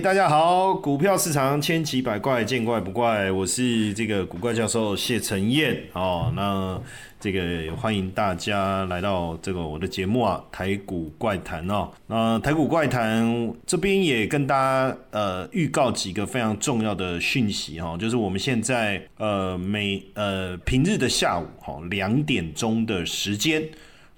大家好！股票市场千奇百怪，见怪不怪。我是这个古怪教授谢承彦哦。那这个欢迎大家来到这个我的节目啊，台股怪谈哦。那台股怪谈这边也跟大家呃预告几个非常重要的讯息哈，就是我们现在呃每呃平日的下午哈两点钟的时间。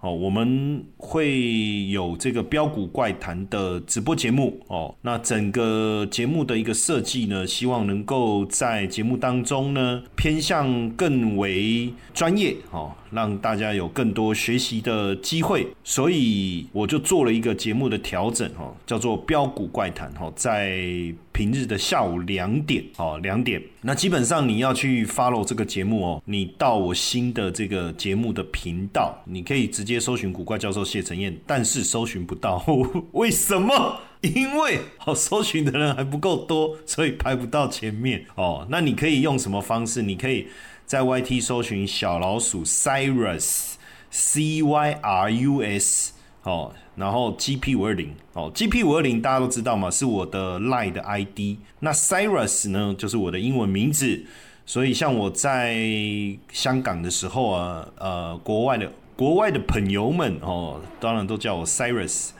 哦，我们会有这个标股怪谈的直播节目哦。那整个节目的一个设计呢，希望能够在节目当中呢，偏向更为专业哦。让大家有更多学习的机会，所以我就做了一个节目的调整哈，叫做标股怪谈哈，在平日的下午两点哦，两点。那基本上你要去 follow 这个节目哦，你到我新的这个节目的频道，你可以直接搜寻古怪教授谢承彦，但是搜寻不到，为什么？因为哦，搜寻的人还不够多，所以排不到前面哦。那你可以用什么方式？你可以。在 YT 搜寻小老鼠 Cyrus C Y R U S 哦，然后 GP 五二零哦，GP 五二零大家都知道嘛，是我的 Line 的 ID。那 Cyrus 呢，就是我的英文名字。所以像我在香港的时候啊，呃，国外的国外的朋友们哦，当然都叫我 Cyrus。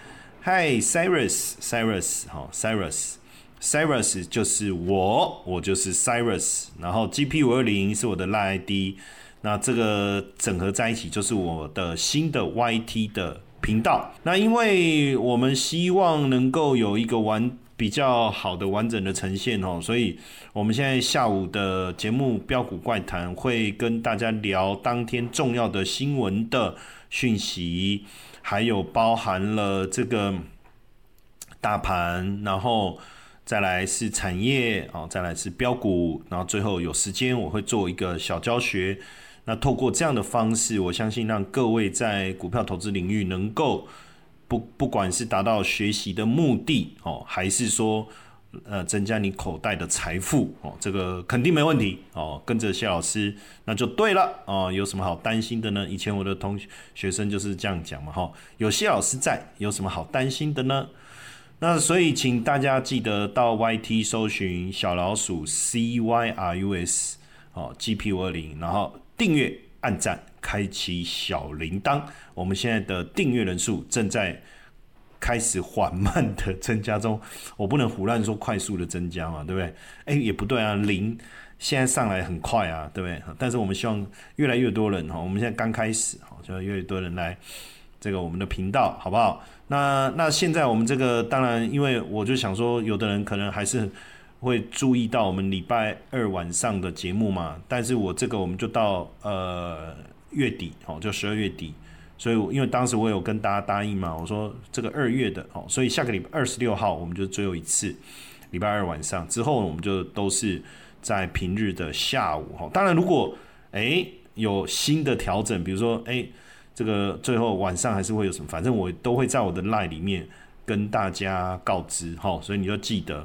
Hi Cyrus，Cyrus 好，Cyrus。Cyrus 就是我，我就是 Cyrus，然后 GP 五二零是我的 Line ID，那这个整合在一起就是我的新的 YT 的频道。那因为我们希望能够有一个完比较好的完整的呈现哦，所以我们现在下午的节目标股怪谈会跟大家聊当天重要的新闻的讯息，还有包含了这个大盘，然后。再来是产业啊，再来是标股，然后最后有时间我会做一个小教学。那透过这样的方式，我相信让各位在股票投资领域能够不不管是达到学习的目的哦，还是说呃增加你口袋的财富哦，这个肯定没问题哦。跟着谢老师那就对了哦。有什么好担心的呢？以前我的同学生就是这样讲嘛哈。有谢老师在，有什么好担心的呢？那所以，请大家记得到 YT 搜寻小老鼠 Cyrus 哦，GP 五二零，然后订阅、按赞、开启小铃铛。我们现在的订阅人数正在开始缓慢的增加中，我不能胡乱说快速的增加嘛，对不对？哎，也不对啊，零现在上来很快啊，对不对？但是我们希望越来越多人哈，我们现在刚开始哈，就越来越多人来这个我们的频道，好不好？那那现在我们这个当然，因为我就想说，有的人可能还是会注意到我们礼拜二晚上的节目嘛。但是我这个我们就到呃月底哦，就十二月底。所以因为当时我有跟大家答应嘛，我说这个二月的哦，所以下个礼拜二十六号我们就最后一次礼拜二晚上之后，我们就都是在平日的下午哈。当然，如果哎有新的调整，比如说哎。这个最后晚上还是会有什么，反正我都会在我的 line 里面跟大家告知哈，所以你就记得。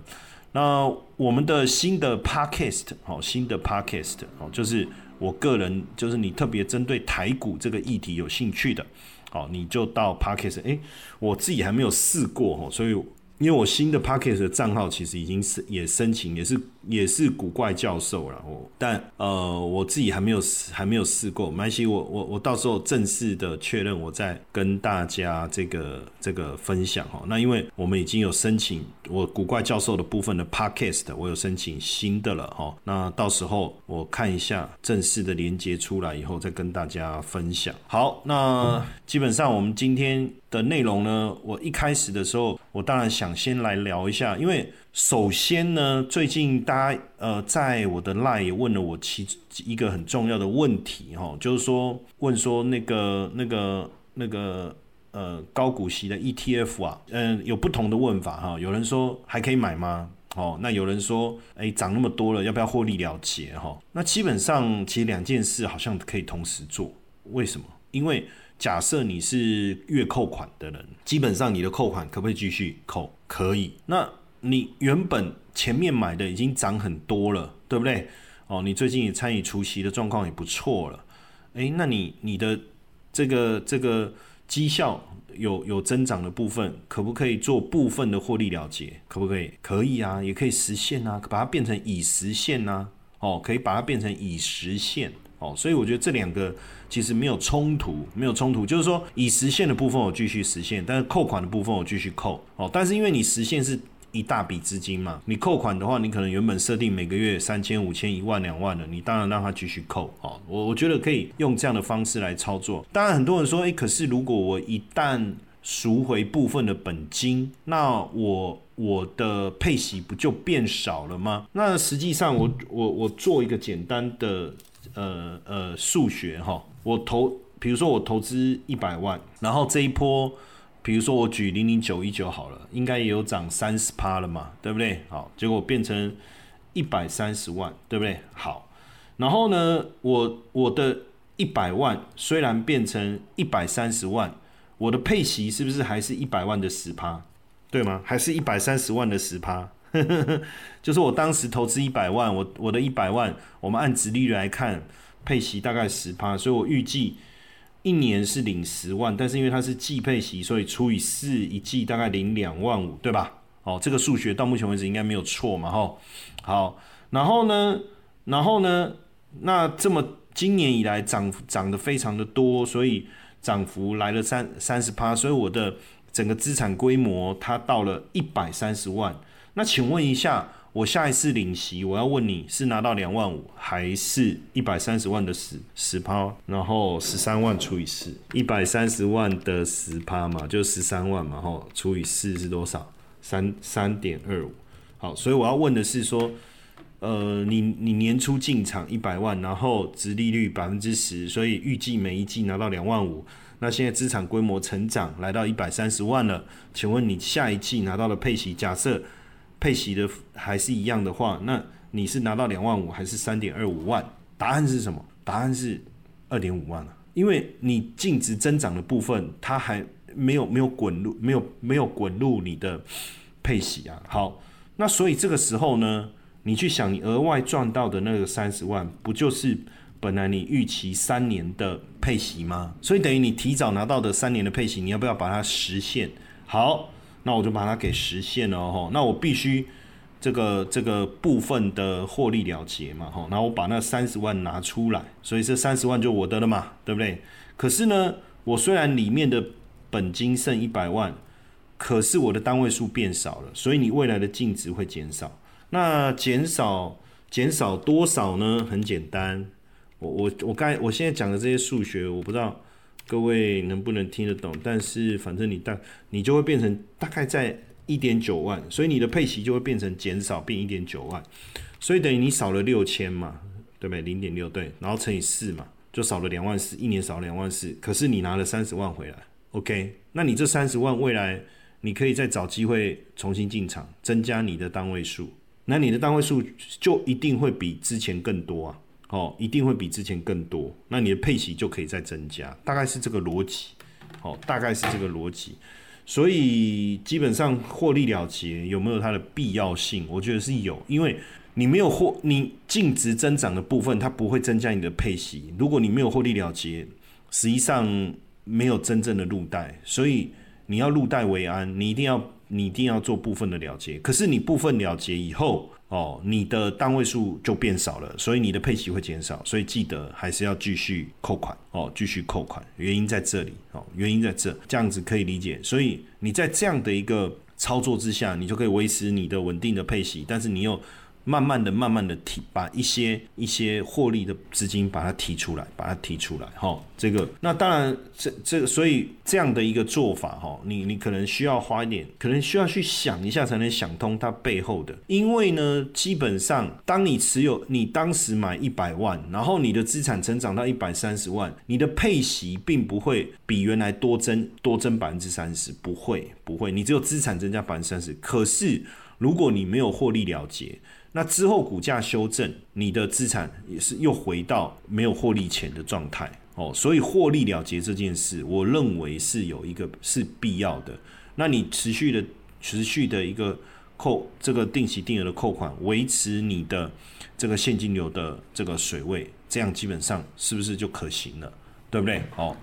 那我们的新的 podcast 哦，新的 podcast 哦，就是我个人，就是你特别针对台股这个议题有兴趣的，好，你就到 podcast。哎，我自己还没有试过哦，所以因为我新的 podcast 的账号其实已经是也申请，也是。也是古怪教授然后但呃我自己还没有还没有试过，没关系，我我我到时候正式的确认，我再跟大家这个这个分享哈。那因为我们已经有申请我古怪教授的部分的 podcast，我有申请新的了哈。那到时候我看一下正式的连接出来以后，再跟大家分享。好，那基本上我们今天的内容呢，我一开始的时候，我当然想先来聊一下，因为。首先呢，最近大家呃，在我的 line 也问了我其一个很重要的问题哈，就是说问说那个那个那个呃高股息的 ETF 啊，嗯，有不同的问法哈。有人说还可以买吗？哦，那有人说哎涨那么多了，要不要获利了结哈？那基本上其实两件事好像可以同时做，为什么？因为假设你是月扣款的人，基本上你的扣款可不可以继续扣？可以。那你原本前面买的已经涨很多了，对不对？哦，你最近也参与除夕的状况也不错了，诶，那你你的这个这个绩效有有增长的部分，可不可以做部分的获利了结？可不可以？可以啊，也可以实现啊，把它变成已实现呐。哦，可以把它变成已实现。哦，所以我觉得这两个其实没有冲突，没有冲突，就是说已实现的部分我继续实现，但是扣款的部分我继续扣。哦，但是因为你实现是一大笔资金嘛，你扣款的话，你可能原本设定每个月三千、五千、一万、两万的，你当然让它继续扣。哦，我我觉得可以用这样的方式来操作。当然很多人说，诶，可是如果我一旦赎回部分的本金，那我我的配息不就变少了吗？那实际上我我我做一个简单的。呃呃，数学哈，我投，比如说我投资一百万，然后这一波，比如说我举零零九一九好了，应该也有涨三十趴了嘛，对不对？好，结果变成一百三十万，对不对？好，然后呢，我我的一百万虽然变成一百三十万，我的配息是不是还是一百万的十趴？对吗？还是一百三十万的十趴？呵呵呵就是我当时投资一百万，我我的一百万，我们按直利率来看，配息大概十趴，所以我预计一年是领十万，但是因为它是季配息，所以除以四，一季大概领两万五，对吧？哦，这个数学到目前为止应该没有错嘛，吼。好，然后呢，然后呢，那这么今年以来涨涨得非常的多，所以涨幅来了三三十趴，所以我的整个资产规模它到了一百三十万。那请问一下，我下一次领息，我要问你是拿到两万五，还是一百三十万的十十趴，然后十三万除以四，一百三十万的十趴嘛，就十三万嘛，吼，除以四是多少？三三点二五。好，所以我要问的是说，呃，你你年初进场一百万，然后值利率百分之十，所以预计每一季拿到两万五。那现在资产规模成长来到一百三十万了，请问你下一季拿到了配息？假设配息的还是一样的话，那你是拿到两万五还是三点二五万？答案是什么？答案是二点五万了，因为你净值增长的部分，它还没有没有滚入，没有没有滚入你的配息啊。好，那所以这个时候呢，你去想，你额外赚到的那个三十万，不就是本来你预期三年的配息吗？所以等于你提早拿到的三年的配息，你要不要把它实现？好。那我就把它给实现了哈，那我必须这个这个部分的获利了结嘛哈，然后我把那三十万拿出来，所以这三十万就我的了嘛，对不对？可是呢，我虽然里面的本金剩一百万，可是我的单位数变少了，所以你未来的净值会减少。那减少减少多少呢？很简单，我我我刚才我现在讲的这些数学，我不知道。各位能不能听得懂？但是反正你大你就会变成大概在一点九万，所以你的配息就会变成减少，变一点九万，所以等于你少了六千嘛，对不对？零点六对，然后乘以四嘛，就少了两万四，一年少两万四。可是你拿了三十万回来，OK？那你这三十万未来你可以再找机会重新进场，增加你的单位数，那你的单位数就一定会比之前更多啊。哦，一定会比之前更多，那你的配息就可以再增加，大概是这个逻辑。好，大概是这个逻辑，所以基本上获利了结有没有它的必要性？我觉得是有，因为你没有获，你净值增长的部分它不会增加你的配息。如果你没有获利了结，实际上没有真正的入袋，所以你要入袋为安，你一定要你一定要做部分的了结。可是你部分了结以后。哦，你的单位数就变少了，所以你的配息会减少，所以记得还是要继续扣款哦，继续扣款，原因在这里哦，原因在这，这样子可以理解。所以你在这样的一个操作之下，你就可以维持你的稳定的配息，但是你又。慢慢的、慢慢的提，把一些一些获利的资金把它提出来，把它提出来，哈，这个那当然，这这个，所以这样的一个做法，哈，你你可能需要花一点，可能需要去想一下才能想通它背后的，因为呢，基本上当你持有，你当时买一百万，然后你的资产成长到一百三十万，你的配息并不会比原来多增多增百分之三十，不会不会，你只有资产增加百分之三十，可是如果你没有获利了结。那之后股价修正，你的资产也是又回到没有获利前的状态哦，所以获利了结这件事，我认为是有一个是必要的。那你持续的持续的一个扣这个定期定额的扣款，维持你的这个现金流的这个水位，这样基本上是不是就可行了？对不对？哦，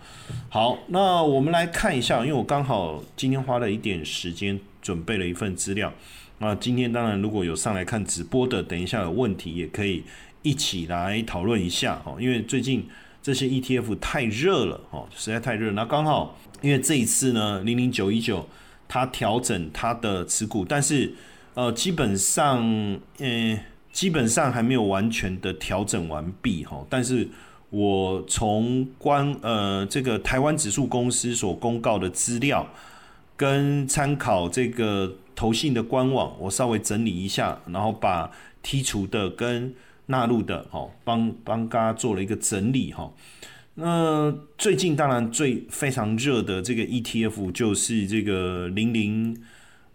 好，那我们来看一下，因为我刚好今天花了一点时间准备了一份资料。那今天当然如果有上来看直播的，等一下有问题也可以一起来讨论一下哦。因为最近这些 ETF 太热了哦，实在太热。那刚好因为这一次呢，零零九一九它调整它的持股，但是呃基本上嗯基本上还没有完全的调整完毕哈。但是我从关呃这个台湾指数公司所公告的资料跟参考这个。投信的官网，我稍微整理一下，然后把剔除的跟纳入的，哦，帮帮大家做了一个整理哈。那最近当然最非常热的这个 ETF 就是这个零零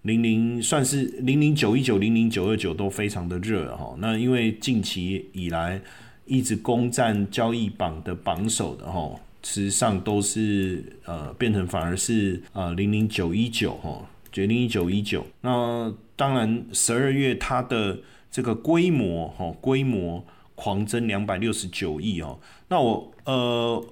零零，算是零零九一九、零零九二九都非常的热哈。那因为近期以来一直攻占交易榜的榜首的哈，实际上都是呃变成反而是呃零零九一九哈。决定一九一九，那当然十二月它的这个规模哈，规模狂增两百六十九亿哦。那我呃，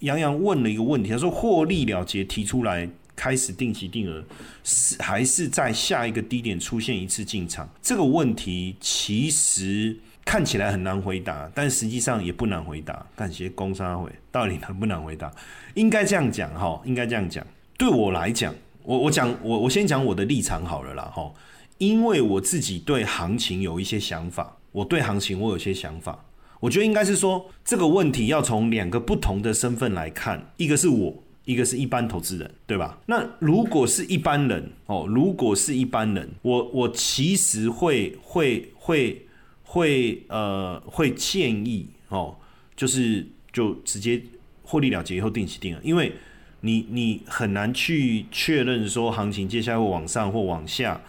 杨洋问了一个问题，他说获利了结提出来开始定期定额，是还是在下一个低点出现一次进场？这个问题其实看起来很难回答，但实际上也不难回答。感谢工商会，到底难不难回答？应该这样讲哈，应该这样讲。对我来讲。我我讲我我先讲我的立场好了啦哈，因为我自己对行情有一些想法，我对行情我有些想法，我觉得应该是说这个问题要从两个不同的身份来看，一个是我，一个是一般投资人，对吧？那如果是一般人哦，如果是一般人，我我其实会会会会呃会建议哦，就是就直接获利了结以后定期定额，因为。你你很难去确认说行情接下来会往上或往下，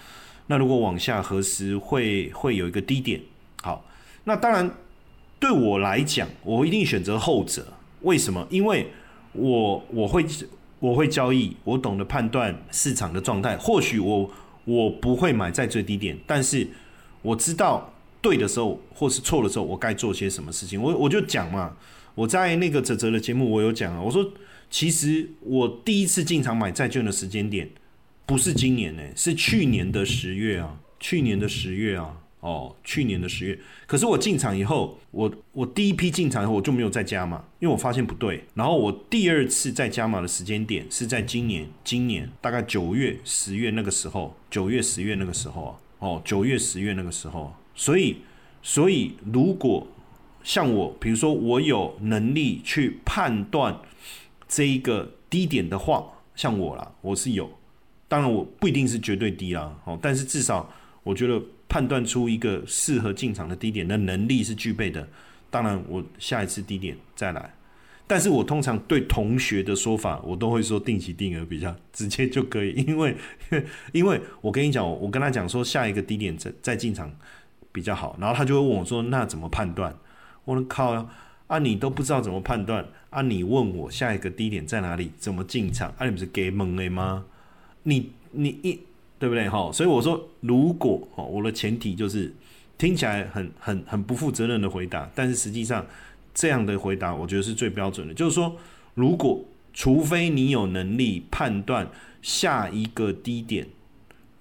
那如果往下何时会会有一个低点？好，那当然对我来讲，我一定选择后者。为什么？因为我我会我会交易，我懂得判断市场的状态。或许我我不会买在最低点，但是我知道对的时候或是错的时候，我该做些什么事情。我我就讲嘛，我在那个泽泽的节目我有讲啊，我说。其实我第一次进场买债券的时间点，不是今年呢，是去年的十月啊，去年的十月啊，哦，去年的十月。可是我进场以后，我我第一批进场以后我就没有再加码，因为我发现不对。然后我第二次再加码的时间点是在今年，今年大概九月、十月那个时候，九月、十月那个时候啊，哦，九月、十月那个时候。所以，所以如果像我，比如说我有能力去判断。这一个低点的话，像我啦，我是有，当然我不一定是绝对低啦，哦，但是至少我觉得判断出一个适合进场的低点的能力是具备的。当然，我下一次低点再来，但是我通常对同学的说法，我都会说定期定额比较直接就可以，因为 因为我跟你讲，我跟他讲说下一个低点再再进场比较好，然后他就会问我说，那怎么判断？我靠。啊你都不知道怎么判断啊？你问我下一个低点在哪里，怎么进场？啊，你不是给蒙了吗？你你一对不对哈？所以我说，如果哦，我的前提就是听起来很很很不负责任的回答，但是实际上这样的回答，我觉得是最标准的。就是说，如果除非你有能力判断下一个低点，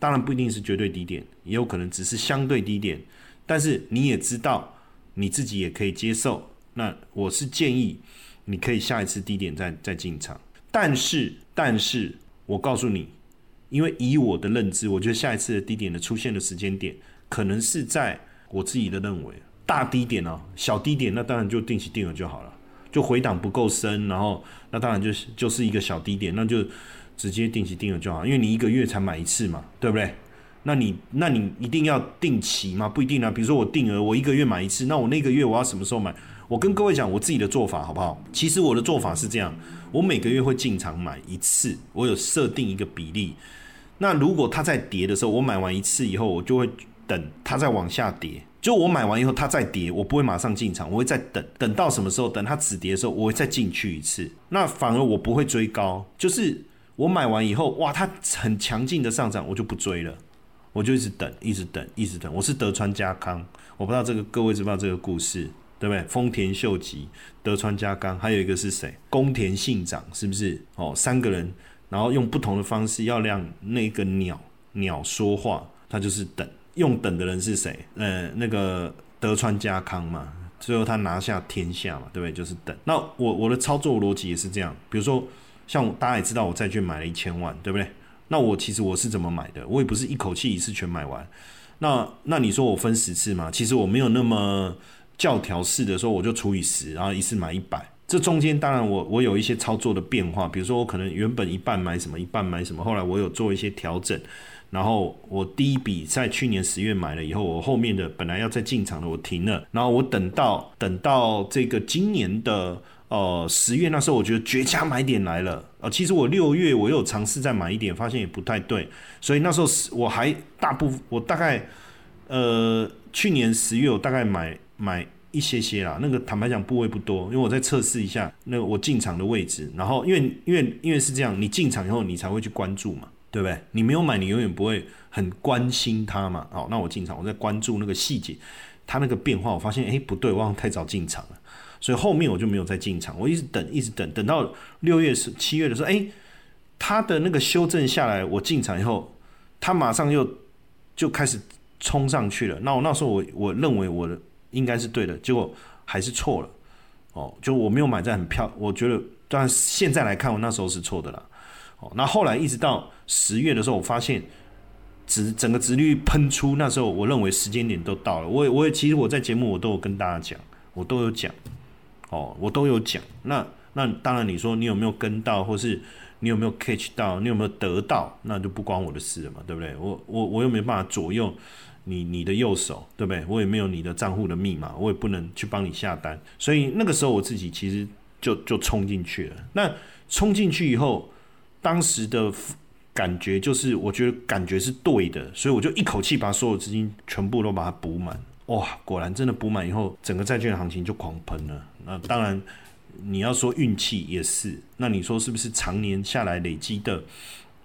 当然不一定是绝对低点，也有可能只是相对低点，但是你也知道你自己也可以接受。那我是建议，你可以下一次低点再再进场，但是但是我告诉你，因为以我的认知，我觉得下一次的低点的出现的时间点，可能是在我自己的认为大低点哦，小低点那当然就定期定额就好了，就回档不够深，然后那当然就是就是一个小低点，那就直接定期定额就好，因为你一个月才买一次嘛，对不对？那你那你一定要定期吗？不一定啊，比如说我定额，我一个月买一次，那我那个月我要什么时候买？我跟各位讲我自己的做法好不好？其实我的做法是这样，我每个月会进场买一次，我有设定一个比例。那如果它在跌的时候，我买完一次以后，我就会等它再往下跌。就我买完以后它再跌，我不会马上进场，我会再等，等到什么时候？等它止跌的时候，我会再进去一次。那反而我不会追高，就是我买完以后，哇，它很强劲的上涨，我就不追了，我就一直等，一直等，一直等。我是德川家康，我不知道这个各位知不知道这个故事。对不对？丰田秀吉、德川家康，还有一个是谁？宫田信长，是不是？哦，三个人，然后用不同的方式要让那个鸟鸟说话，他就是等。用等的人是谁？呃，那个德川家康嘛，最后他拿下天下嘛，对不对？就是等。那我我的操作逻辑也是这样，比如说像大家也知道，我债券买了一千万，对不对？那我其实我是怎么买的？我也不是一口气一次全买完。那那你说我分十次嘛？其实我没有那么教条式的说，我就除以十，然后一次买一百。这中间当然我我有一些操作的变化，比如说我可能原本一半买什么，一半买什么，后来我有做一些调整。然后我第一笔在去年十月买了以后，我后面的本来要再进场的我停了。然后我等到等到这个今年的呃十月那时候，我觉得绝佳买点来了。呃，其实我六月我有尝试再买一点，发现也不太对。所以那时候我还大部分我大概呃去年十月我大概买买一些些啦。那个坦白讲部位不多，因为我在测试一下那我进场的位置。然后因为因为因为是这样，你进场以后你才会去关注嘛。对不对？你没有买，你永远不会很关心它嘛。好，那我进场，我在关注那个细节，它那个变化，我发现哎不对，我好像太早进场了，所以后面我就没有再进场，我一直等，一直等，等到六月十七月的时候，哎，它的那个修正下来，我进场以后，它马上又就开始冲上去了。那我那时候我我认为我的应该是对的，结果还是错了。哦，就我没有买在很漂，我觉得，但现在来看，我那时候是错的啦。哦，那后来一直到十月的时候，我发现值整个值率喷出，那时候我认为时间点都到了。我也我也其实我在节目我都有跟大家讲，我都有讲，哦，我都有讲。那那当然你说你有没有跟到，或是你有没有 catch 到，你有没有得到，那就不关我的事了嘛，对不对？我我我又没办法左右你你的右手，对不对？我也没有你的账户的密码，我也不能去帮你下单。所以那个时候我自己其实就就冲进去了。那冲进去以后。当时的感觉就是，我觉得感觉是对的，所以我就一口气把所有资金全部都把它补满。哇，果然真的补满以后，整个债券行情就狂喷了。那当然，你要说运气也是，那你说是不是常年下来累积的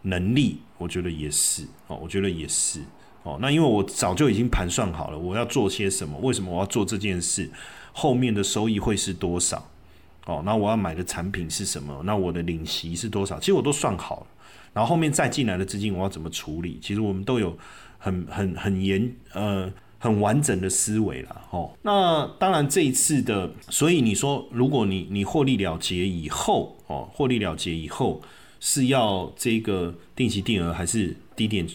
能力？我觉得也是哦，我觉得也是哦。那因为我早就已经盘算好了，我要做些什么，为什么我要做这件事，后面的收益会是多少。哦，那我要买的产品是什么？那我的领息是多少？其实我都算好了。然后后面再进来的资金我要怎么处理？其实我们都有很很很严呃很完整的思维了。哦，那当然这一次的，所以你说如果你你获利了结以后，哦，获利了结以后是要这个定期定额还是低点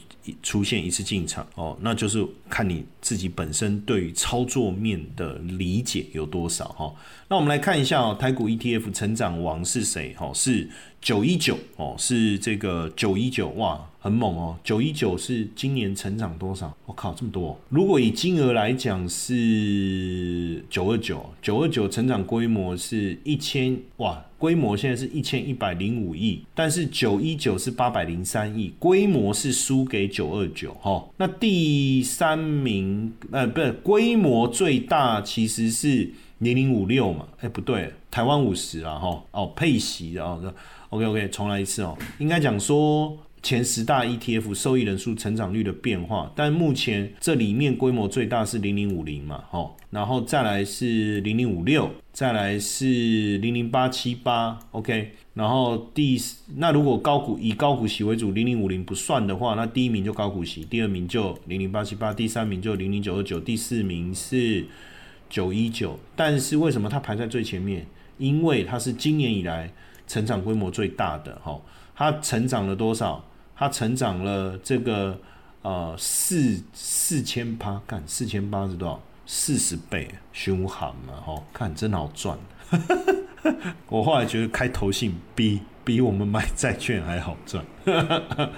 出现一次进场？哦，那就是看你自己本身对于操作面的理解有多少哈。那我们来看一下哦，台股 ETF 成长王是谁？哦，是九一九哦，是这个九一九哇，很猛哦。九一九是今年成长多少？我靠，这么多！如果以金额来讲是九二九，九二九成长规模是一千哇，规模现在是一千一百零五亿，但是九一九是八百零三亿，规模是输给九二九哈。那第三名呃，不是规模最大其实是。零零五六嘛，哎不对，台湾五十啊哈，哦配息的哦，OK OK，重来一次哦，应该讲说前十大 ETF 受益人数成长率的变化，但目前这里面规模最大是零零五零嘛，哈，然后再来是零零五六，再来是零零八七八，OK，然后第那如果高股以高股息为主，零零五零不算的话，那第一名就高股息，第二名就零零八七八，第三名就零零九二九，第四名是。九一九，但是为什么它排在最前面？因为它是今年以来成长规模最大的哈，它成长了多少？它成长了这个呃四四千八，看四千八是多少？四十倍，凶悍嘛哈，看真好赚。我后来觉得开投信比比我们买债券还好赚，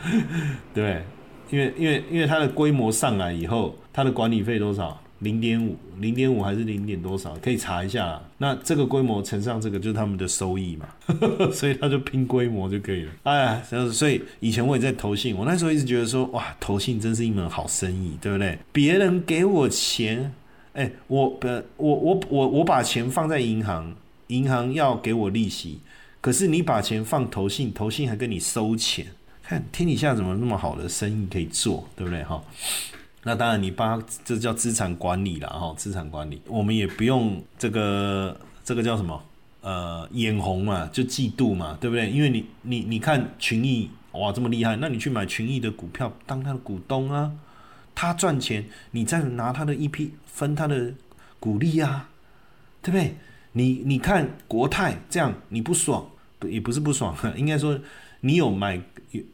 对，因为因为因为它的规模上来以后，它的管理费多少？零点五，零点五还是零点多少？可以查一下。那这个规模乘上这个，就是他们的收益嘛。所以他就拼规模就可以了。哎呀，所以以前我也在投信，我那时候一直觉得说，哇，投信真是一门好生意，对不对？别人给我钱，哎，我呃，我我我我把钱放在银行，银行要给我利息，可是你把钱放投信，投信还跟你收钱，看天底下怎么那么好的生意可以做，对不对？哈。那当然你把这叫资产管理了哈，资产管理，我们也不用这个这个叫什么呃眼红嘛，就嫉妒嘛，对不对？因为你你你看群益哇这么厉害，那你去买群益的股票当他的股东啊，他赚钱，你再拿他的一批分他的股利啊，对不对？你你看国泰这样你不爽，也不是不爽，应该说你有买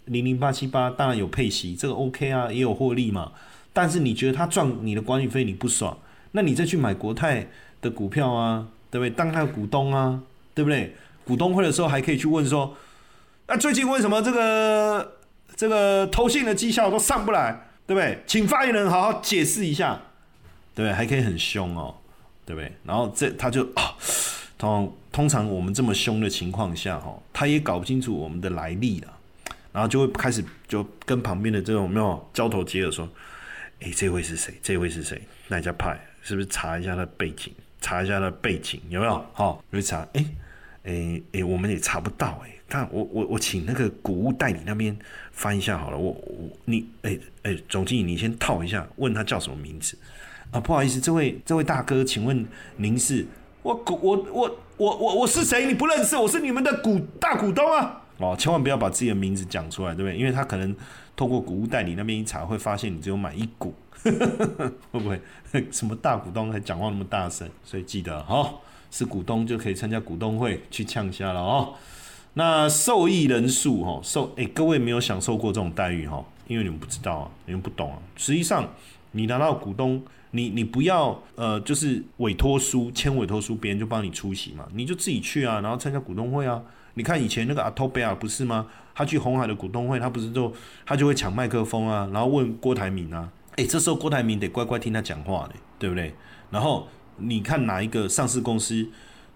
零零八七八，当然有配息，这个 OK 啊，也有获利嘛。但是你觉得他赚你的管理费你不爽，那你再去买国泰的股票啊，对不对？当他的股东啊，对不对？股东会的时候还可以去问说，那最近为什么这个这个投信的绩效都上不来，对不对？请发言人好好解释一下，对不对？还可以很凶哦，对不对？然后这他就啊，通通常我们这么凶的情况下，哈，他也搞不清楚我们的来历了，然后就会开始就跟旁边的这种没有交头接耳说。哎，这位是谁？这位是谁？哪家派？是不是查一下他背景？查一下他背景有没有？好，去查。哎，哎哎，我们也查不到。哎，看我我我请那个股务代理那边翻一下好了。我我你哎哎，总经理你先套一下，问他叫什么名字啊？不好意思，这位这位大哥，请问您是？我股我我我我我是谁？你不认识？我是你们的股大股东啊！哦，千万不要把自己的名字讲出来，对不对？因为他可能。透过股务代理那边一查，会发现你只有买一股，会不会 什么大股东还讲话那么大声？所以记得哈，是股东就可以参加股东会去呛虾了哦。那受益人数哈，受哎各位没有享受过这种待遇哈，因为你们不知道啊，你们不懂啊。实际上你拿到股东，你你不要呃就是委托书签委托书，别人就帮你出席嘛，你就自己去啊，然后参加股东会啊。你看以前那个阿托贝尔不是吗？他去红海的股东会，他不是就他就会抢麦克风啊，然后问郭台铭啊，诶，这时候郭台铭得乖乖听他讲话嘞，对不对？然后你看哪一个上市公司，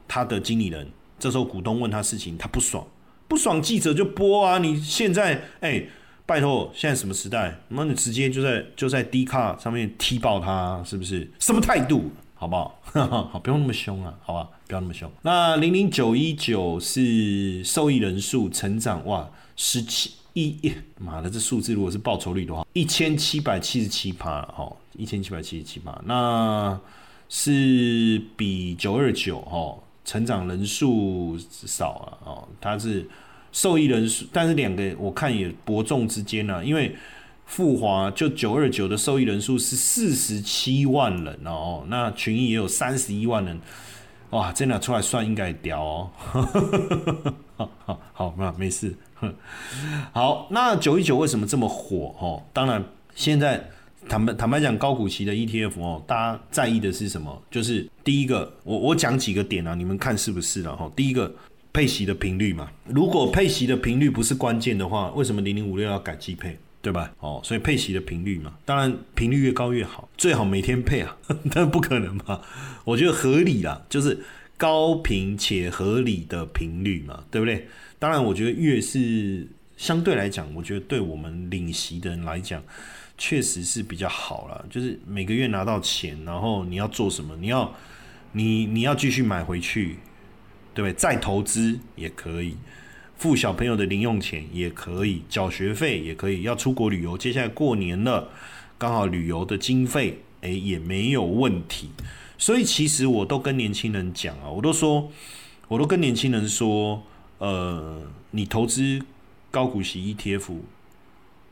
他的经理人这时候股东问他事情，他不爽，不爽记者就播啊！你现在诶，拜托，现在什么时代？那你直接就在就在 D 卡上面踢爆他，是不是？什么态度？好不好？好，不用那么凶啊，好吧，不要那么凶。那零零九一九是受益人数成长哇，十七一，妈的，这数字如果是报酬率的话，一千七百七十七趴，哈，一千七百七十七趴，那是比九二九哈成长人数少了哦，它是受益人数，但是两个我看也伯仲之间呢，因为。富华就九二九的受益人数是四十七万人哦，那群益也有三十一万人，哇，这拿出来算应该屌哦，好好好，那没事。好，那九一九为什么这么火？哦，当然现在坦白坦白讲，高股息的 ETF 哦，大家在意的是什么？就是第一个，我我讲几个点啊，你们看是不是了哈？第一个，配息的频率嘛，如果配息的频率不是关键的话，为什么零零五六要改季配？对吧？哦，所以配息的频率嘛，当然频率越高越好，最好每天配啊，但不可能嘛。我觉得合理啦，就是高频且合理的频率嘛，对不对？当然，我觉得越是相对来讲，我觉得对我们领息的人来讲，确实是比较好了。就是每个月拿到钱，然后你要做什么？你要你你要继续买回去，对不对？再投资也可以。付小朋友的零用钱也可以，缴学费也可以，要出国旅游，接下来过年了，刚好旅游的经费，诶也没有问题。所以其实我都跟年轻人讲啊，我都说，我都跟年轻人说，呃，你投资高股息 ETF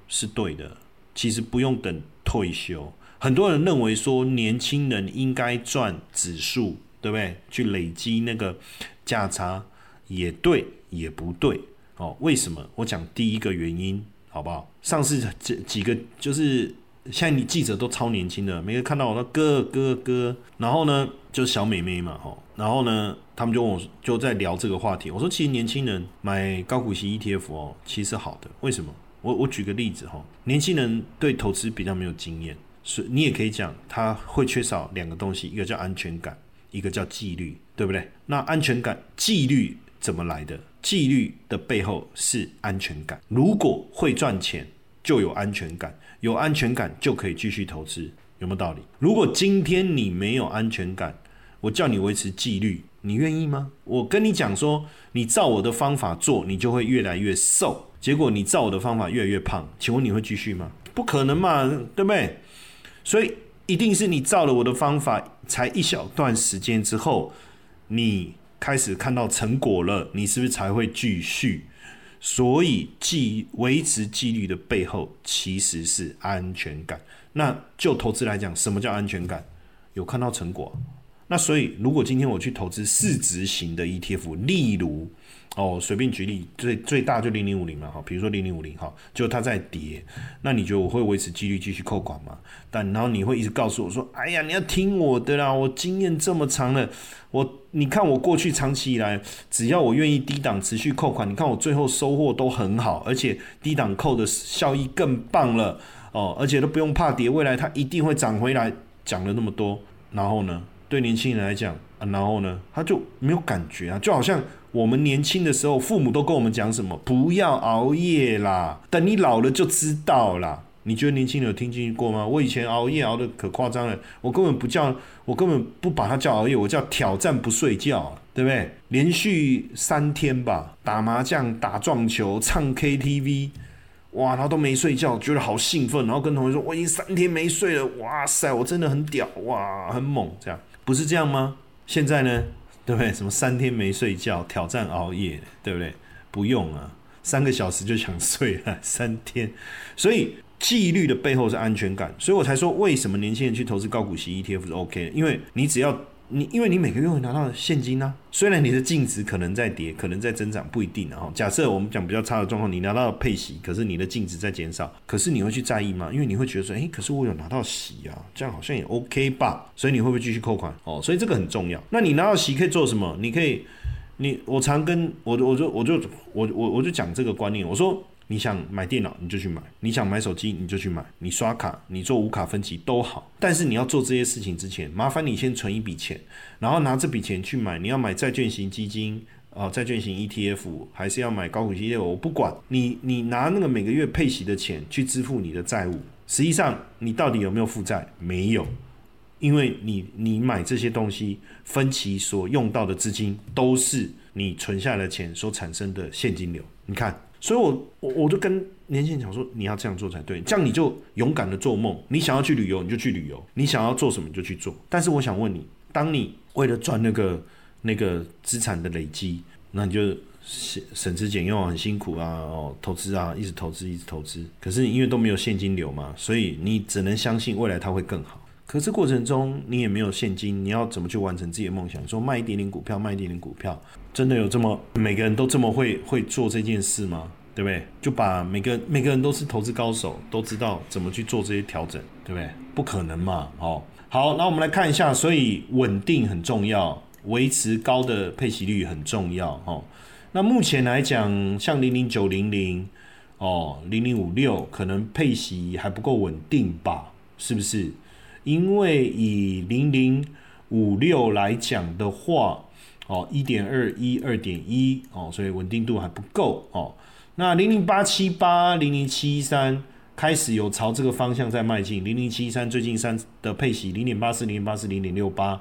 是对的，其实不用等退休。很多人认为说年轻人应该赚指数，对不对？去累积那个价差，也对。也不对哦，为什么？我讲第一个原因好不好？上次这几个就是现在你记者都超年轻的，每个看到我说哥哥哥，然后呢就是小美眉嘛吼，然后呢他们就问我就在聊这个话题，我说其实年轻人买高股息 ETF 哦，其实好的，为什么？我我举个例子哈，年轻人对投资比较没有经验，所以你也可以讲他会缺少两个东西，一个叫安全感，一个叫纪律，对不对？那安全感、纪律怎么来的？纪律的背后是安全感。如果会赚钱，就有安全感，有安全感就可以继续投资，有没有道理？如果今天你没有安全感，我叫你维持纪律，你愿意吗？我跟你讲说，你照我的方法做，你就会越来越瘦。结果你照我的方法越来越胖，请问你会继续吗？不可能嘛，对不对？所以一定是你照了我的方法，才一小段时间之后，你开始看到成果了，你是不是才会继续？所以纪维持纪律的背后其实是安全感。那就投资来讲，什么叫安全感？有看到成果。那所以，如果今天我去投资市值型的 ETF，例如，哦，随便举例，最最大就零零五零嘛，哈，比如说零零五零，哈，就它在跌，那你觉得我会维持纪律继续扣款吗？但然后你会一直告诉我说，哎呀，你要听我的啦，我经验这么长了，我你看我过去长期以来，只要我愿意低档持续扣款，你看我最后收获都很好，而且低档扣的效益更棒了，哦，而且都不用怕跌，未来它一定会涨回来。讲了那么多，然后呢？对年轻人来讲，然后呢，他就没有感觉啊，就好像我们年轻的时候，父母都跟我们讲什么，不要熬夜啦，等你老了就知道啦。你觉得年轻人有听进去过吗？我以前熬夜熬的可夸张了，我根本不叫，我根本不把它叫熬夜，我叫挑战不睡觉，对不对？连续三天吧，打麻将、打撞球、唱 KTV。哇，然后都没睡觉，觉得好兴奋，然后跟同学说：“我已经三天没睡了，哇塞，我真的很屌，哇，很猛，这样不是这样吗？现在呢，对不对？什么三天没睡觉，挑战熬夜，对不对？不用啊，三个小时就想睡了，三天。所以纪律的背后是安全感，所以我才说为什么年轻人去投资高股息 ETF 是 OK 的，因为你只要。你因为你每个月会拿到现金呢，虽然你的净值可能在跌，可能在增长，不一定啊。假设我们讲比较差的状况，你拿到配息，可是你的净值在减少，可是你会去在意吗？因为你会觉得说，诶，可是我有拿到息啊，这样好像也 OK 吧？所以你会不会继续扣款？哦，所以这个很重要。那你拿到息可以做什么？你可以，你我常跟我我就我就我我我就讲这个观念，我说。你想买电脑你就去买，你想买手机你就去买，你刷卡你做无卡分期都好，但是你要做这些事情之前，麻烦你先存一笔钱，然后拿这笔钱去买。你要买债券型基金啊，债券型 ETF，还是要买高股息的我不管你，你拿那个每个月配息的钱去支付你的债务，实际上你到底有没有负债？没有，因为你你买这些东西分期所用到的资金都是你存下来的钱所产生的现金流。你看。所以，我我我就跟年轻人讲说，你要这样做才对，这样你就勇敢的做梦。你想要去旅游，你就去旅游；你想要做什么，你就去做。但是，我想问你，当你为了赚那个那个资产的累积，那你就省省吃俭用，很辛苦啊，哦，投资啊，一直投资，一直投资。可是你，因为都没有现金流嘛，所以你只能相信未来它会更好。可是过程中你也没有现金，你要怎么去完成自己的梦想？说卖一点点股票，卖一点点股票，真的有这么每个人都这么会会做这件事吗？对不对？就把每个每个人都是投资高手，都知道怎么去做这些调整，对不对？不可能嘛！哦，好，那我们来看一下，所以稳定很重要，维持高的配息率很重要。哦，那目前来讲，像零零九零零哦，零零五六，可能配息还不够稳定吧？是不是？因为以零零五六来讲的话，哦，一点二一、二点一，哦，所以稳定度还不够，哦。那零零八七八、零零七三开始有朝这个方向在迈进，零零七三最近三的配息零点八四、零点八四、零点六八，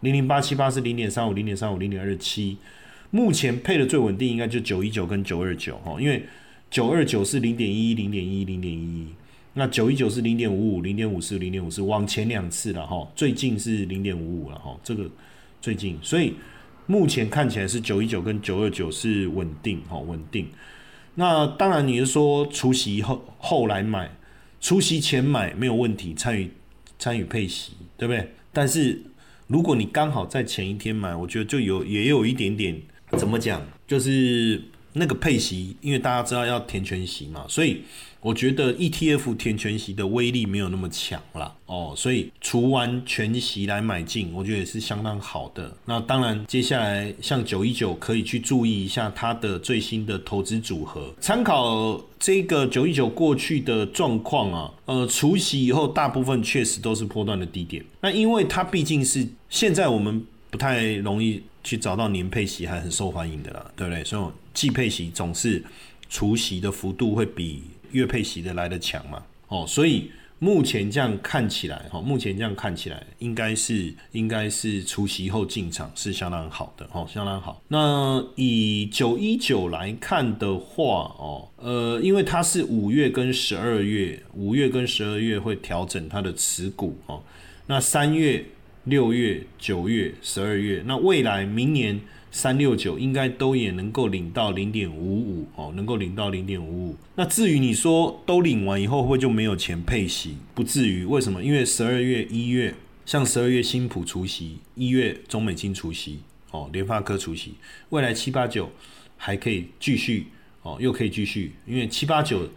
零零八七八是零点三五、零点三五、零点二七，目前配的最稳定应该就九一九跟九二九，哈，因为九二九是零点一、零点一、零点一。那九一九是零点五五，零点五四，零点五四，往前两次了哈，最近是零点五五了哈，这个最近，所以目前看起来是九一九跟九二九是稳定哈，稳定。那当然你是说除夕后后来买，除夕前买没有问题，参与参与配息，对不对？但是如果你刚好在前一天买，我觉得就有也有一点点怎么讲，就是那个配息，因为大家知道要填全息嘛，所以。我觉得 ETF 填全息的威力没有那么强了哦，所以除完全息来买进，我觉得也是相当好的。那当然，接下来像九一九可以去注意一下它的最新的投资组合，参考这个九一九过去的状况啊，呃，除息以后大部分确实都是波段的低点。那因为它毕竟是现在我们不太容易去找到年配息还很受欢迎的了，对不对？所以季配息总是除息的幅度会比。月配息的来的强嘛，哦，所以目前这样看起来，哈，目前这样看起来，应该是应该是除夕后进场是相当好的，哈，相当好。那以九一九来看的话，哦，呃，因为它是五月跟十二月，五月跟十二月会调整它的持股，哦，那三月、六月、九月、十二月，那未来明年。三六九应该都也能够领到零点五五哦，能够领到零点五五。那至于你说都领完以后会不会就没有钱配息？不至于，为什么？因为十二月、一月，像十二月新普除息，一月中美金除息，哦，联发科除息，未来七八九还可以继续哦，又可以继续，因为七八九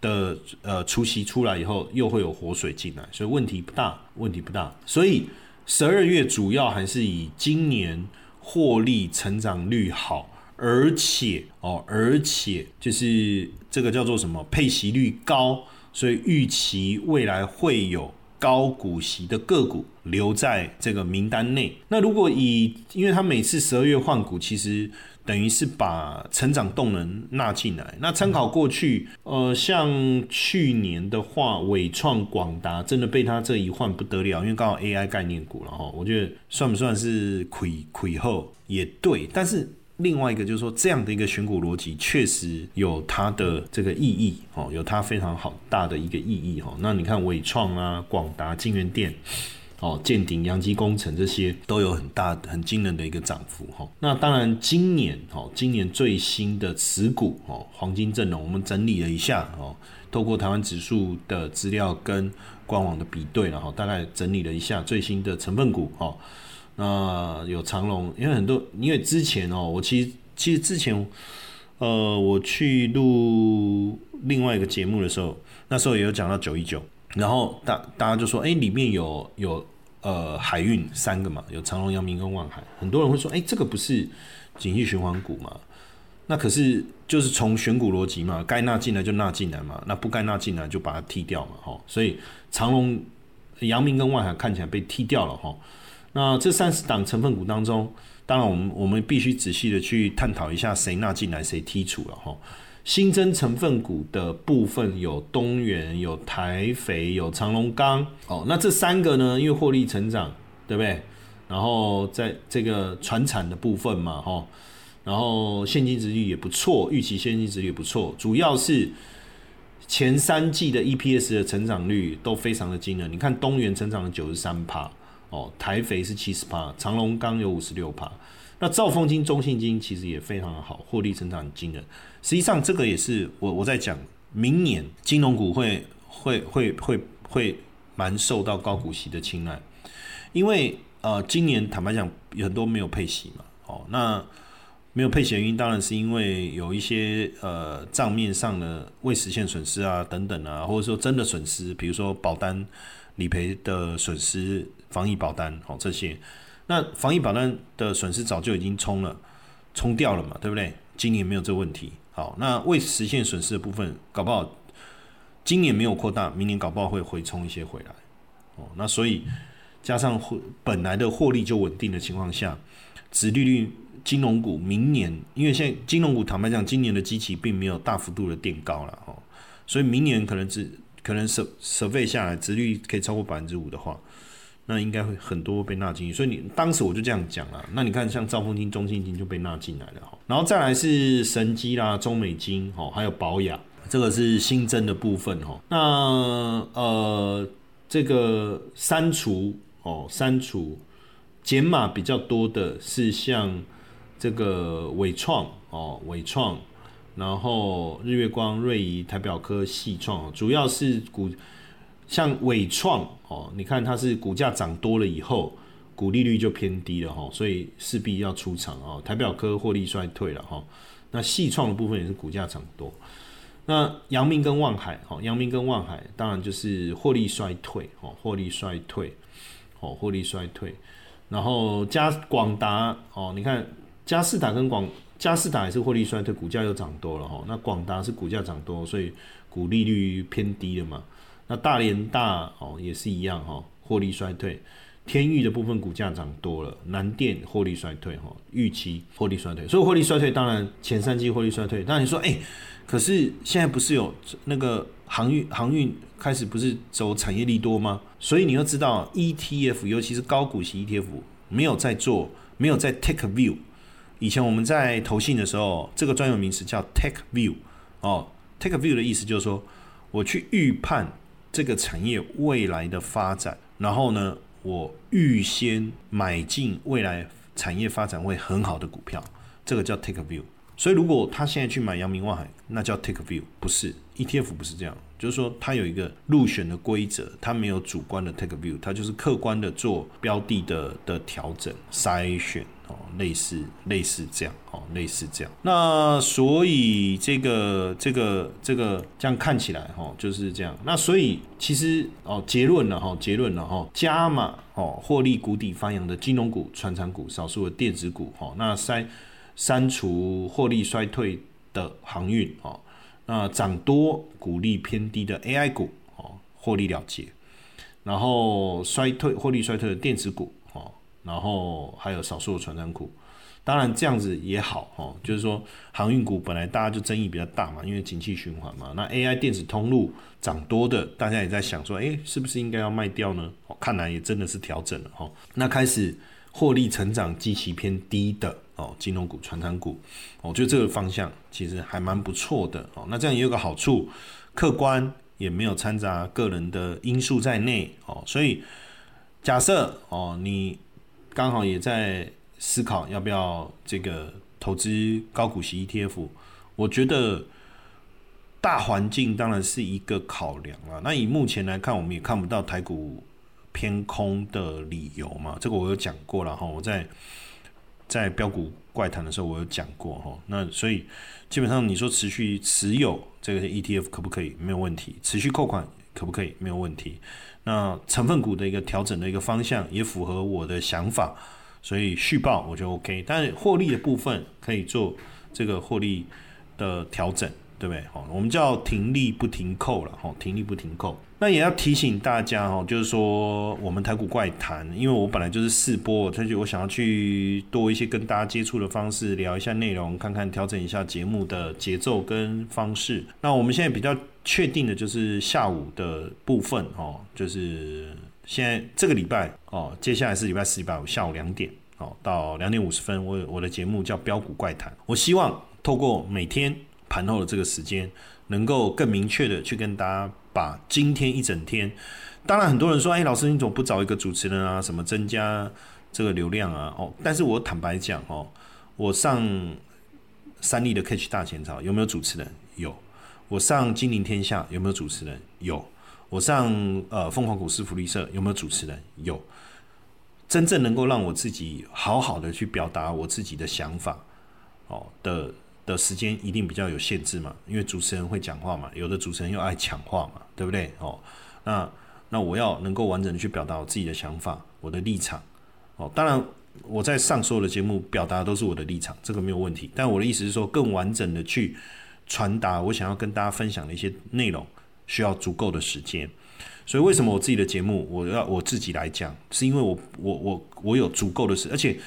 的呃除息出来以后，又会有活水进来，所以问题不大，问题不大。所以十二月主要还是以今年。获利成长率好，而且哦，而且就是这个叫做什么配息率高，所以预期未来会有高股息的个股留在这个名单内。那如果以，因为他每次十二月换股，其实等于是把成长动能纳进来。那参考过去，呃，像去年的话，伟创、广达真的被他这一换不得了，因为刚好 AI 概念股了哈。我觉得算不算是亏亏后也对，但是另外一个就是说，这样的一个选股逻辑确实有它的这个意义哦，有它非常好大的一个意义哈。那你看伟创啊、广达、金源店。哦，建鼎、阳基工程这些都有很大、很惊人的一个涨幅哈。那当然，今年哦，今年最新的持股哦，黄金阵容我们整理了一下哦，透过台湾指数的资料跟官网的比对，然后大概整理了一下最新的成分股哦。那有长隆，因为很多，因为之前哦，我其实其实之前呃，我去录另外一个节目的时候，那时候也有讲到九一九，然后大大家就说，哎，里面有有。呃，海运三个嘛，有长隆、阳明跟万海。很多人会说，哎，这个不是景气循环股嘛？那可是就是从选股逻辑嘛，该纳进来就纳进来嘛，那不该纳进来就把它踢掉嘛，哈。所以长隆、阳明跟万海看起来被踢掉了，哈。那这三十档成分股当中，当然我们我们必须仔细的去探讨一下谁纳进来，谁剔除了，哈。新增成分股的部分有东元、有台肥、有长隆钢哦。那这三个呢？因为获利成长，对不对？然后在这个船产的部分嘛，哈，然后现金值率也不错，预期现金值率也不错。主要是前三季的 EPS 的成长率都非常的惊人。你看东元成长了九十三帕哦，台肥是七十帕，长隆刚有五十六帕。那兆丰金、中信金其实也非常的好，获利成长很惊人。实际上，这个也是我我在讲，明年金融股会会会会会蛮受到高股息的青睐，因为呃，今年坦白讲，有很多没有配息嘛，哦，那没有配息原因，当然是因为有一些呃账面上的未实现损失啊等等啊，或者说真的损失，比如说保单理赔的损失、防疫保单哦这些。那防疫保单的损失早就已经冲了，冲掉了嘛，对不对？今年没有这个问题。好，那未实现损失的部分，搞不好今年没有扩大，明年搞不好会回冲一些回来。哦，那所以加上获本来的获利就稳定的情况下，殖利率金融股明年，因为现在金融股坦白讲，今年的基期并没有大幅度的垫高了哦，所以明年可能只可能舍舍费下来，殖率可以超过百分之五的话。那应该会很多被纳进去，所以你当时我就这样讲了。那你看，像兆丰金、中信金就被纳进来了哈。然后再来是神机啦、中美金哦，还有保雅，这个是新增的部分哈。那呃，这个删除哦，删除减码比较多的是像这个伟创哦，伟创，然后日月光、瑞仪、台表科、细创，主要是股。像伟创哦，你看它是股价涨多了以后，股利率就偏低了哈，所以势必要出场哦。台表科获利衰退了哈，那细创的部分也是股价涨多。那阳明跟望海哦，阳明跟望海当然就是获利衰退哦，获利衰退哦，获利衰退。然后加广达哦，你看加士达跟广加士达也是获利衰退，股价又涨多了哈。那广达是股价涨多，所以股利率偏低了嘛。那大连大哦也是一样哈，获利衰退。天域的部分股价涨多了，南电获利衰退哈，预期获利衰退。所以获利衰退，当然前三季获利衰退。当然你说，哎，可是现在不是有那个航运航运开始不是走产业利多吗？所以你要知道 ETF，尤其是高股息 ETF，没有在做，没有在 take view。以前我们在投信的时候，这个专有名词叫 take view。哦，take view 的意思就是说，我去预判这个产业未来的发展，然后呢，我预先买进未来产业发展会很好的股票，这个叫 take a view。所以，如果他现在去买阳明万海，那叫 take a view，不是 ETF，不是这样。就是说，它有一个入选的规则，它没有主观的 take a view，它就是客观的做标的的的调整、筛选哦，类似类似这样哦，类似这样。那所以这个这个这个这样看起来哈，就是这样。那所以其实哦，结论了哈，结论了哈，加码哦，获利谷底翻扬的金融股、传产股、少数的电子股哈，那筛。删除获利衰退的航运哦，那涨多股利偏低的 AI 股哦，获利了结，然后衰退获利衰退的电子股，然后还有少数的传染股，当然这样子也好哦，就是说航运股本来大家就争议比较大嘛，因为景气循环嘛，那 AI 电子通路涨多的，大家也在想说，哎，是不是应该要卖掉呢？哦看来也真的是调整了哈，那开始。获利成长极其偏低的哦，金融股、传产股，我觉得这个方向其实还蛮不错的哦。那这样也有个好处，客观也没有掺杂个人的因素在内哦。所以假设哦，你刚好也在思考要不要这个投资高股息 ETF，我觉得大环境当然是一个考量啊。那以目前来看，我们也看不到台股。偏空的理由嘛，这个我有讲过了哈。我在在标股怪谈的时候，我有讲过哈。那所以基本上你说持续持有这个 ETF 可不可以？没有问题。持续扣款可不可以？没有问题。那成分股的一个调整的一个方向也符合我的想法，所以续报我就 OK。但是获利的部分可以做这个获利的调整。对不对？好，我们叫停利不停扣了，哈，停利不停扣。那也要提醒大家，哈，就是说我们台股怪谈，因为我本来就是试播，所以我想要去多一些跟大家接触的方式，聊一下内容，看看调整一下节目的节奏跟方式。那我们现在比较确定的就是下午的部分，哦，就是现在这个礼拜，哦，接下来是礼拜四、礼拜五下午两点，哦，到两点五十分，我我的节目叫标股怪谈，我希望透过每天。盘后的这个时间，能够更明确的去跟大家把今天一整天，当然很多人说，哎，老师你怎么不找一个主持人啊？什么增加这个流量啊？哦，但是我坦白讲哦，我上三立的 Catch 大前朝有没有主持人？有。我上金陵天下有没有主持人？有。我上呃凤凰股市福利社有没有主持人？有。真正能够让我自己好好的去表达我自己的想法，哦的。的时间一定比较有限制嘛，因为主持人会讲话嘛，有的主持人又爱抢话嘛，对不对？哦，那那我要能够完整的去表达我自己的想法，我的立场，哦，当然我在上所有的节目表达都是我的立场，这个没有问题。但我的意思是说，更完整的去传达我想要跟大家分享的一些内容，需要足够的时间。所以为什么我自己的节目我要我自己来讲，是因为我我我我有足够的时，而且。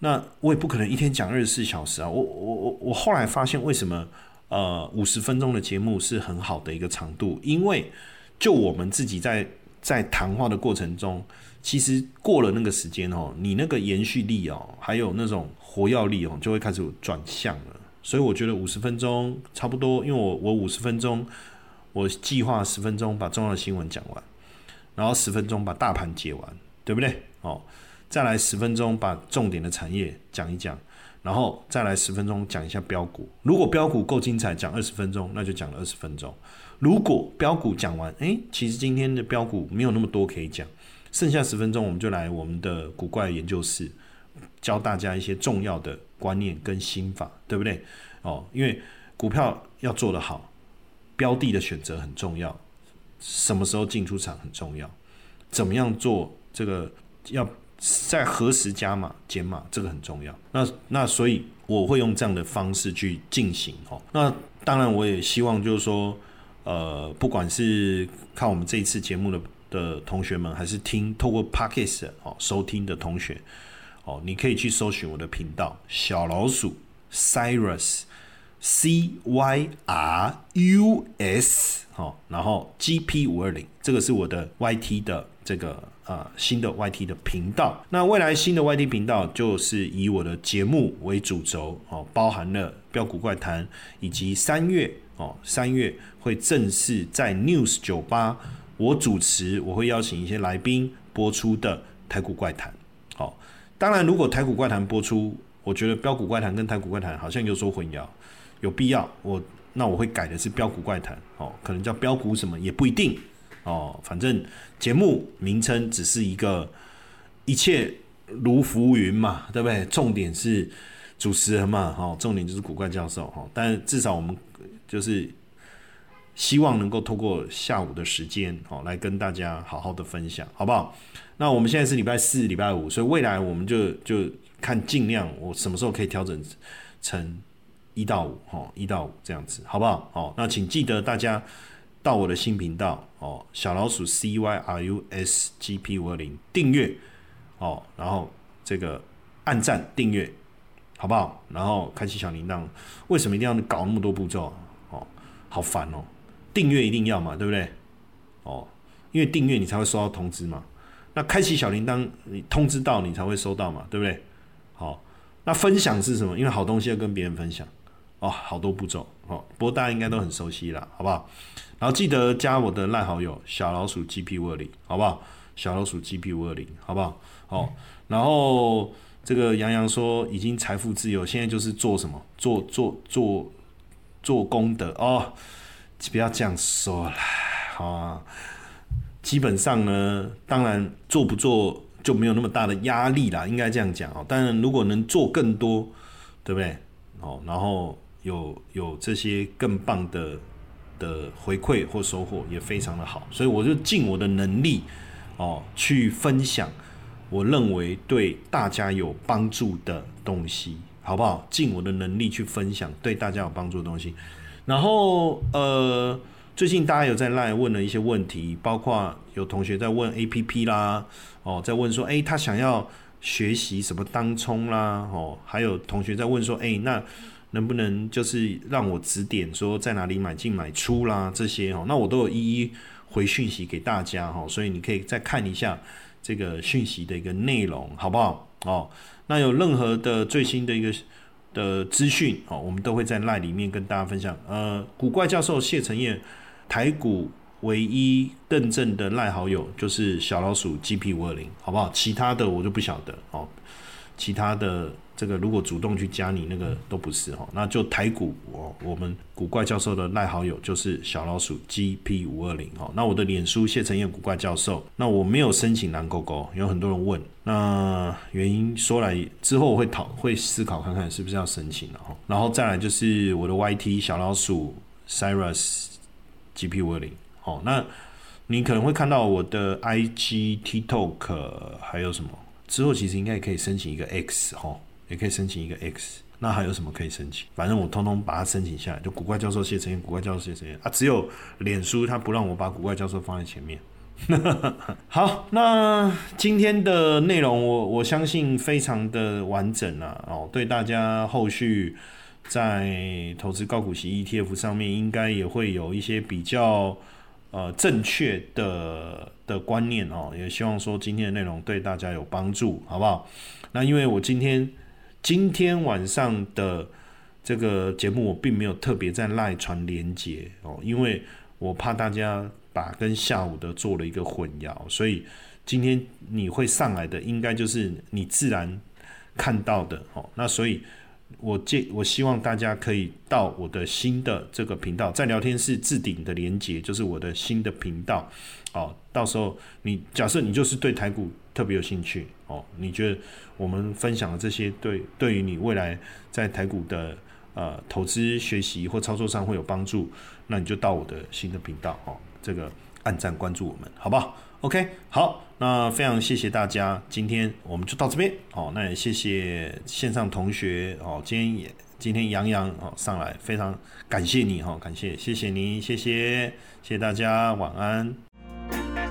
那我也不可能一天讲二十四小时啊！我我我我后来发现，为什么呃五十分钟的节目是很好的一个长度？因为就我们自己在在谈话的过程中，其实过了那个时间哦，你那个延续力哦，还有那种活跃力哦，就会开始转向了。所以我觉得五十分钟差不多，因为我我五十分钟，我计划十分钟把重要的新闻讲完，然后十分钟把大盘解完，对不对？哦。再来十分钟把重点的产业讲一讲，然后再来十分钟讲一下标股。如果标股够精彩，讲二十分钟，那就讲了二十分钟。如果标股讲完，诶，其实今天的标股没有那么多可以讲，剩下十分钟我们就来我们的古怪研究室，教大家一些重要的观念跟心法，对不对？哦，因为股票要做得好，标的的选择很重要，什么时候进出场很重要，怎么样做这个要。在何时加码减码，这个很重要。那那所以我会用这样的方式去进行哦。那当然我也希望就是说，呃，不管是看我们这一次节目的的同学们，还是听透过 Pockets 哦收听的同学哦，你可以去搜寻我的频道小老鼠 Cyrus C Y R U S 好，然后 G P 五二零，这个是我的 Y T 的这个呃新的 Y T 的频道。那未来新的 Y T 频道就是以我的节目为主轴哦，包含了标股怪谈，以及三月哦三月会正式在 News 酒吧我主持，我会邀请一些来宾播出的台股怪谈。当然如果台股怪谈播出，我觉得标股怪谈跟台股怪谈好像有所混淆。有必要，我那我会改的是标股怪谈哦，可能叫标股什么也不一定哦，反正节目名称只是一个一切如浮云嘛，对不对？重点是主持人嘛，哈，重点就是古怪教授哈，但至少我们就是希望能够透过下午的时间哦，来跟大家好好的分享，好不好？那我们现在是礼拜四、礼拜五，所以未来我们就就看尽量我什么时候可以调整成。一到五，哦，一到五这样子，好不好？哦，那请记得大家到我的新频道哦，小老鼠 C Y R U S G P 五二零订阅哦，然后这个按赞订阅，好不好？然后开启小铃铛，为什么一定要搞那么多步骤？哦，好烦哦！订阅一定要嘛，对不对？哦，因为订阅你才会收到通知嘛。那开启小铃铛，你通知到你才会收到嘛，对不对？好，那分享是什么？因为好东西要跟别人分享。哦，好多步骤哦，不过大家应该都很熟悉了，好不好？然后记得加我的赖好友小老鼠 GP 五二零，好不好？小老鼠 GP 五二零，好不好？哦，然后这个杨洋说已经财富自由，现在就是做什么？做做做做功德哦，不要这样说了，啊，基本上呢，当然做不做就没有那么大的压力啦，应该这样讲哦。当然，如果能做更多，对不对？哦，然后。有有这些更棒的的回馈或收获也非常的好，所以我就尽我的能力哦去分享我认为对大家有帮助的东西，好不好？尽我的能力去分享对大家有帮助的东西。然后呃，最近大家有在赖问了一些问题，包括有同学在问 A P P 啦，哦，在问说，哎，他想要学习什么当冲啦，哦，还有同学在问说，哎，那。能不能就是让我指点说在哪里买进买出啦这些哦，那我都有一一回讯息给大家哈，所以你可以再看一下这个讯息的一个内容好不好哦？那有任何的最新的一个的资讯哦，我们都会在赖里面跟大家分享。呃，古怪教授谢承彦台股唯一认证的赖好友就是小老鼠 GP 五二零，好不好？其他的我就不晓得哦，其他的。这个如果主动去加你那个都不是哈，那就台股哦我们古怪教授的赖好友就是小老鼠 GP 五二零哈，那我的脸书谢承彦古怪教授，那我没有申请蓝勾勾，有很多人问，那原因说来之后我会讨会思考看看是不是要申请了哈，然后再来就是我的 YT 小老鼠 Cyrus GP 五二零，好，那你可能会看到我的 IG TikTok 还有什么？之后其实应该也可以申请一个 X 哈。也可以申请一个 X，那还有什么可以申请？反正我通通把它申请下来，就古怪教授谢承彦，古怪教授谢承彦啊，只有脸书他不让我把古怪教授放在前面。好，那今天的内容我我相信非常的完整啊，哦，对大家后续在投资高股息 ETF 上面应该也会有一些比较呃正确的的观念哦，也希望说今天的内容对大家有帮助，好不好？那因为我今天今天晚上的这个节目，我并没有特别在赖传连接哦，因为我怕大家把跟下午的做了一个混淆，所以今天你会上来的，应该就是你自然看到的哦。那所以，我建我希望大家可以到我的新的这个频道，在聊天室置顶的连接，就是我的新的频道哦。到时候你假设你就是对台股特别有兴趣哦，你觉得？我们分享的这些，对对于你未来在台股的呃投资学习或操作上会有帮助，那你就到我的新的频道哦，这个按赞关注我们，好不好？OK，好，那非常谢谢大家，今天我们就到这边哦，那也谢谢线上同学哦，今天也今天杨洋哦上来，非常感谢你哈，感谢谢谢您，谢谢谢谢大家，晚安。